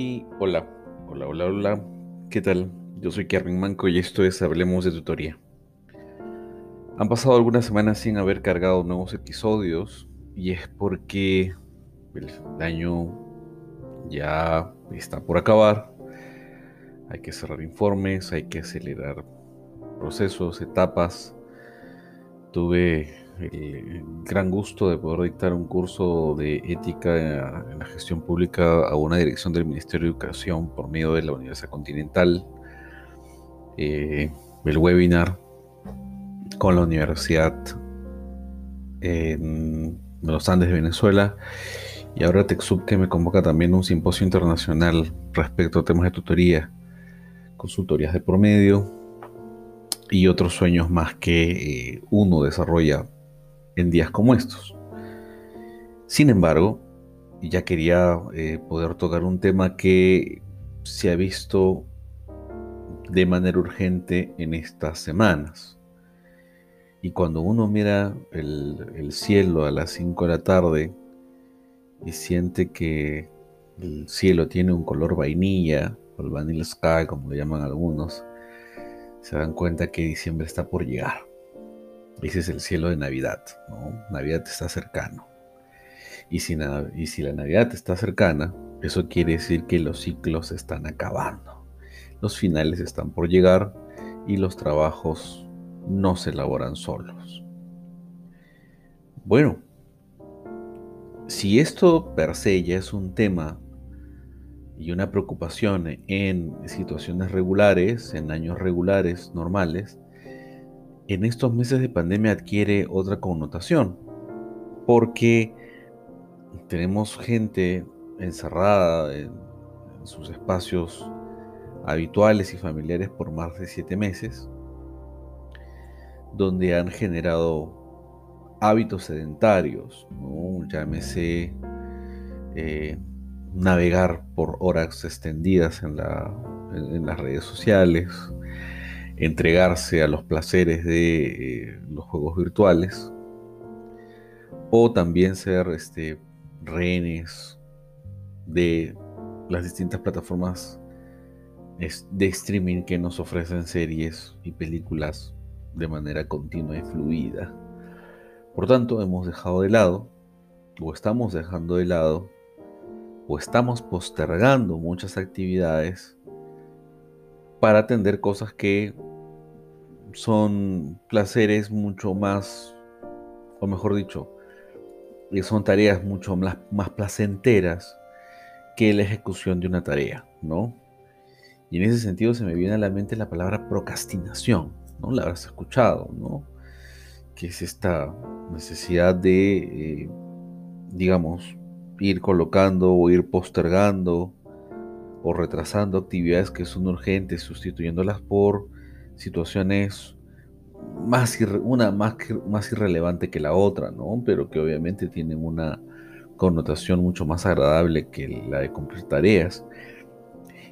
Y hola, hola, hola, hola, ¿qué tal? Yo soy Kevin Manco y esto es Hablemos de Tutoría. Han pasado algunas semanas sin haber cargado nuevos episodios y es porque el año ya está por acabar. Hay que cerrar informes, hay que acelerar procesos, etapas. Tuve el gran gusto de poder dictar un curso de ética en la gestión pública a una dirección del Ministerio de Educación por medio de la Universidad Continental. Eh, el webinar con la Universidad en los Andes de Venezuela. Y ahora TechSub que me convoca también un simposio internacional respecto a temas de tutoría, consultorías de promedio y otros sueños más que eh, uno desarrolla en días como estos. Sin embargo, ya quería eh, poder tocar un tema que se ha visto de manera urgente en estas semanas. Y cuando uno mira el, cielo a las 5 de la tarde y siente que el cielo tiene un color vainilla, o el vanilla sky, como le llaman algunos, se dan cuenta que diciembre está por llegar. Ese es el cielo de Navidad, ¿no? Navidad está cercano. Y si, y si la Navidad está cercana, eso quiere decir que los ciclos están acabando. Los finales están por llegar y los trabajos no se elaboran solos. Bueno, si esto per se ya es un tema y una preocupación en situaciones regulares, en años regulares, normales, en estos meses de pandemia adquiere otra connotación, porque tenemos gente encerrada en, sus espacios habituales y familiares por más de siete meses, donde han generado hábitos sedentarios, llámese eh, navegar por horas extendidas en las redes sociales, entregarse a los placeres de eh, los juegos virtuales o también ser este, rehenes de las distintas plataformas de streaming que nos ofrecen series y películas de manera continua y fluida. Por tanto, hemos dejado de lado, o estamos dejando de lado, o estamos postergando muchas actividades para atender cosas que son placeres mucho más, o mejor dicho, son tareas mucho más, más placenteras que la ejecución de una tarea, ¿no? Y en ese sentido se me viene a la mente la palabra procrastinación, ¿no? La habrás escuchado, ¿no? Que es esta necesidad de, eh, digamos, ir colocando o ir postergando o retrasando actividades que son urgentes, sustituyéndolas por situaciones más una más, más irrelevante que la otra, ¿no? Pero que obviamente tienen una connotación mucho más agradable que la de cumplir tareas.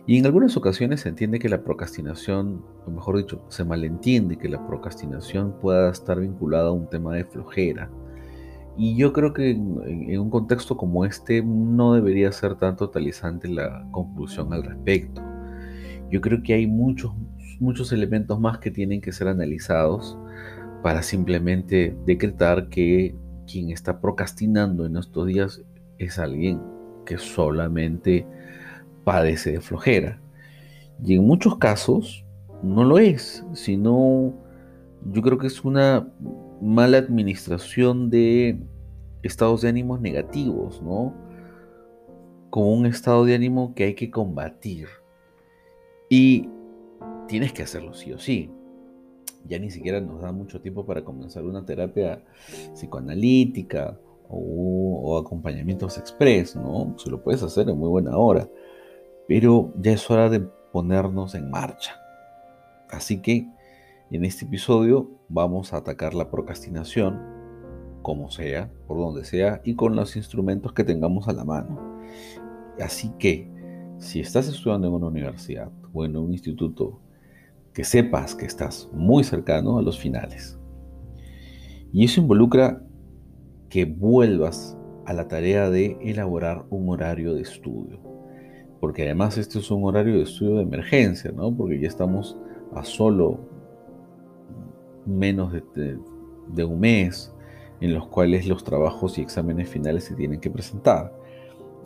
Y en algunas ocasiones se entiende que la procrastinación, o mejor dicho, se malentiende que la procrastinación pueda estar vinculada a un tema de flojera. Y yo creo que en, en un contexto como este no debería ser tan totalizante la conclusión al respecto. Yo creo que hay muchos muchos elementos más que tienen que ser analizados para simplemente decretar que quien está procrastinando en estos días es alguien que solamente padece de flojera. Y en muchos casos no lo es, sino yo creo que es una mala administración de estados de ánimos negativos, ¿no? Como un estado de ánimo que hay que combatir. Y tienes que hacerlo sí o sí. Ya ni siquiera nos da mucho tiempo para comenzar una terapia psicoanalítica o, acompañamientos express, ¿no? Se lo puedes hacer en muy buena hora. Pero ya es hora de ponernos en marcha. Así que en este episodio vamos a atacar la procrastinación, como sea, por donde sea, y con los instrumentos que tengamos a la mano. Así que, si estás estudiando en una universidad o en un instituto que sepas que estás muy cercano a los finales. Y eso involucra que vuelvas a la tarea de elaborar un horario de estudio. porque además este es un horario de estudio de emergencia, ¿no? Porque ya estamos a solo menos de, un mes en los cuales los trabajos y exámenes finales se tienen que presentar.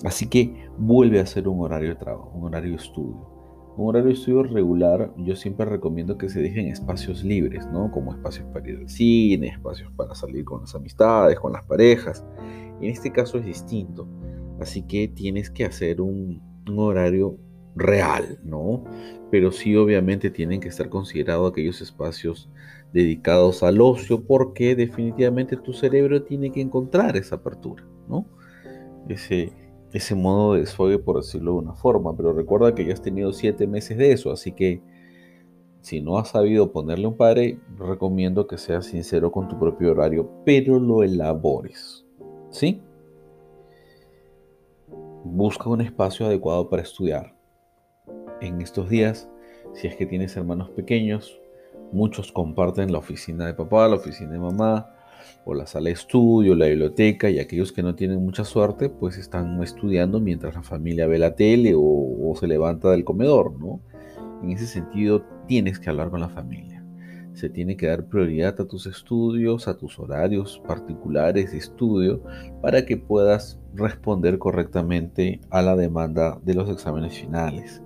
Así que vuelve a ser un horario de trabajo, un horario de estudio. Un horario de estudio regular, yo siempre recomiendo que se dejen espacios libres, ¿no? Como espacios para ir al cine, espacios para salir con las amistades, con las parejas. En este caso es distinto. Así que tienes que hacer un, un horario real, ¿no? Pero sí obviamente tienen que estar considerados aquellos espacios dedicados al ocio porque definitivamente tu cerebro tiene que encontrar esa apertura, ¿no? Ese, ese modo de desfogue, por decirlo de una forma, pero recuerda que ya has tenido siete meses de eso, así que si no has sabido ponerle un padre, recomiendo que seas sincero con tu propio horario, pero lo elabores, ¿sí? Busca un espacio adecuado para estudiar. En estos días, si es que tienes hermanos pequeños, muchos comparten la oficina de papá, la oficina de mamá, o la sala de estudio, la biblioteca, y aquellos que no tienen mucha suerte, pues están estudiando mientras la familia ve la tele o, se levanta del comedor, ¿no? En ese sentido, tienes que hablar con la familia. Se tiene que dar prioridad a tus estudios, a tus horarios particulares de estudio, para que puedas responder correctamente a la demanda de los exámenes finales.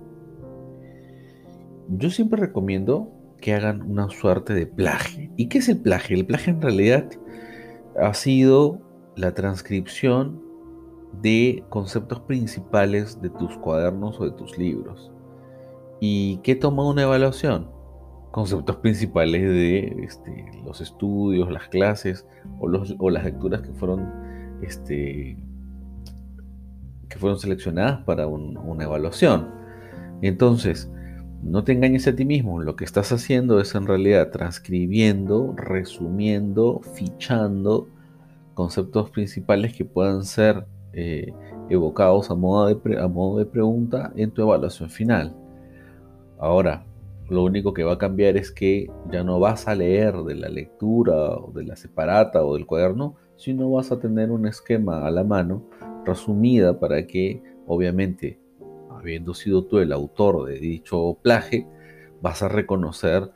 Yo siempre recomiendo que hagan una suerte de plagio. ¿Y qué es el plagio? El plagio en realidad ha sido la transcripción de conceptos principales de tus cuadernos o de tus libros. ¿Y qué toma una evaluación? Conceptos principales de este, los estudios, las clases o, las lecturas que fueron, este, que fueron seleccionadas para una evaluación. Entonces, no te engañes a ti mismo, lo que estás haciendo es en realidad transcribiendo, resumiendo, fichando conceptos principales que puedan ser eh, evocados a modo, de a modo de pregunta en tu evaluación final. Ahora, lo único que va a cambiar es que ya no vas a leer de la lectura o de la separata o del cuaderno, sino vas a tener un esquema a la mano resumida para que obviamente habiendo sido tú el autor de dicho plaje, vas a reconocer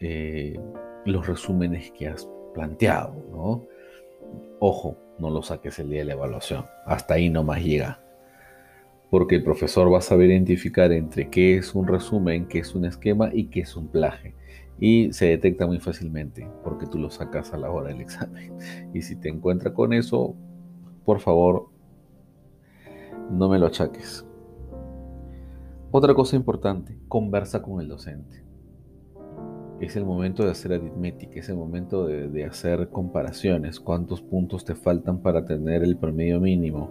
eh, los resúmenes que has planteado, ¿no? Ojo, no lo saques el día de la evaluación, hasta ahí nomás llega. Porque el profesor va a saber identificar entre qué es un resumen, qué es un esquema y qué es un plaje. Y se detecta muy fácilmente, porque tú lo sacas a la hora del examen. Y si te encuentra con eso, por favor, no me lo achaques. Otra cosa importante, conversa con el docente. Es el momento de hacer aritmética, es el momento de, hacer comparaciones. ¿Cuántos puntos te faltan para tener el promedio mínimo?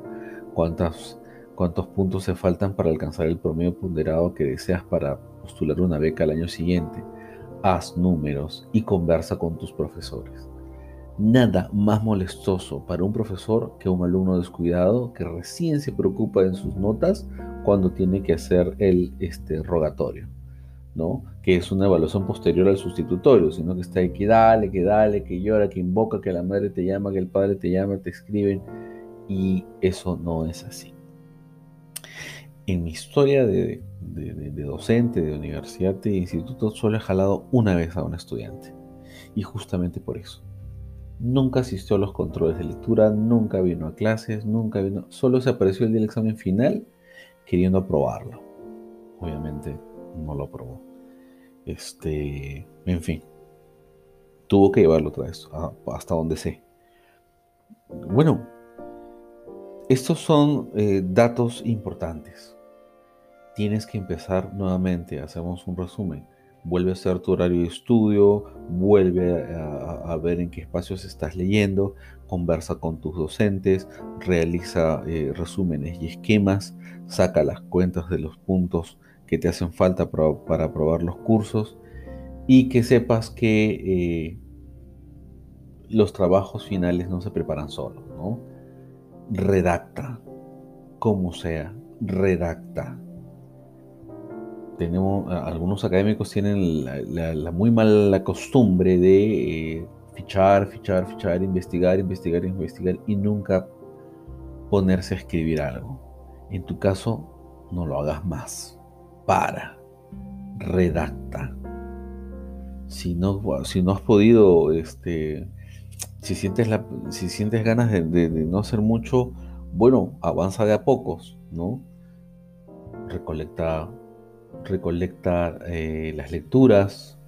¿Cuántos, ¿Cuántos puntos te faltan para alcanzar el promedio ponderado que deseas para postular una beca al año siguiente? Haz números y conversa con tus profesores. Nada más molestoso para un profesor que un alumno descuidado que recién se preocupa en sus notas cuando tiene que hacer el este, rogatorio, ¿no? Que es una evaluación posterior al sustitutorio, sino que está ahí que dale, que dale, que llora, que invoca, que la madre te llama, que el padre te llama, te escriben, y eso no es así. En mi historia de, de docente, de universidad, de instituto, solo he jalado una vez a un estudiante, y justamente por eso nunca asistió a los controles de lectura, nunca vino a clases, nunca vino, solo se apareció el día del examen final queriendo aprobarlo. Obviamente no lo aprobó. Este, en fin, tuvo que llevarlo otra vez, hasta donde sé. Bueno, estos son eh, datos importantes. Tienes que empezar nuevamente, hacemos un resumen vuelve a hacer tu horario de estudio, vuelve a, ver en qué espacios estás leyendo, conversa con tus docentes, realiza eh, resúmenes y esquemas, saca las cuentas de los puntos que te hacen falta para, aprobar los cursos y que sepas que eh, los trabajos finales no se preparan solos, ¿no? Redacta, como sea, redacta algunos académicos tienen la, muy mala costumbre de eh, fichar, fichar, fichar, investigar, investigar, investigar y nunca ponerse a escribir algo. En tu caso, no lo hagas más. Para, redacta. Si no, si no has podido, este, si sientes, la, si sientes ganas de, no hacer mucho, bueno, avanza de a pocos, ¿no? Recolecta, recolecta eh, las lecturas,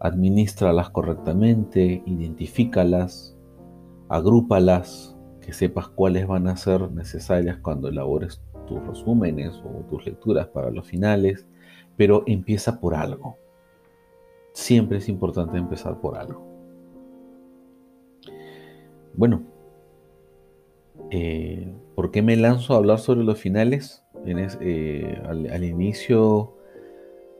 administralas correctamente, identifícalas, agrúpalas, que sepas cuáles van a ser necesarias cuando elabores tus resúmenes o tus lecturas para los finales, pero empieza por algo. Siempre es importante empezar por algo. Bueno, eh, ¿por qué me lanzo a hablar sobre los finales? Eh, al, inicio,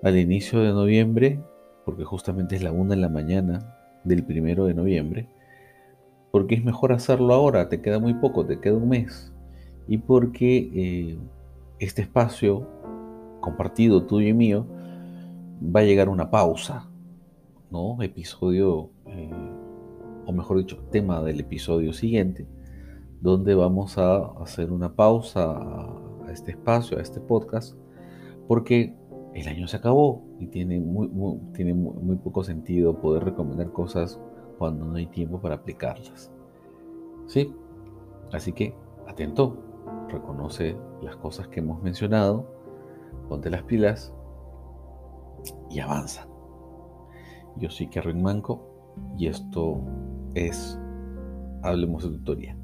al inicio de noviembre, porque justamente es la una de la mañana del primero de noviembre, porque es mejor hacerlo ahora, te queda muy poco, te queda un mes, y porque eh, este espacio compartido tuyo y mío va a llegar una pausa, ¿no? Episodio, eh, o mejor dicho, tema del episodio siguiente, donde vamos a hacer una pausa este espacio, a este podcast, porque el año se acabó y tiene muy, tiene muy, poco sentido poder recomendar cosas cuando no hay tiempo para aplicarlas. ¿Sí? Así que, atento, reconoce las cosas que hemos mencionado, ponte las pilas y avanza. Yo soy Karen Manco y esto es Hablemos de Tutoría.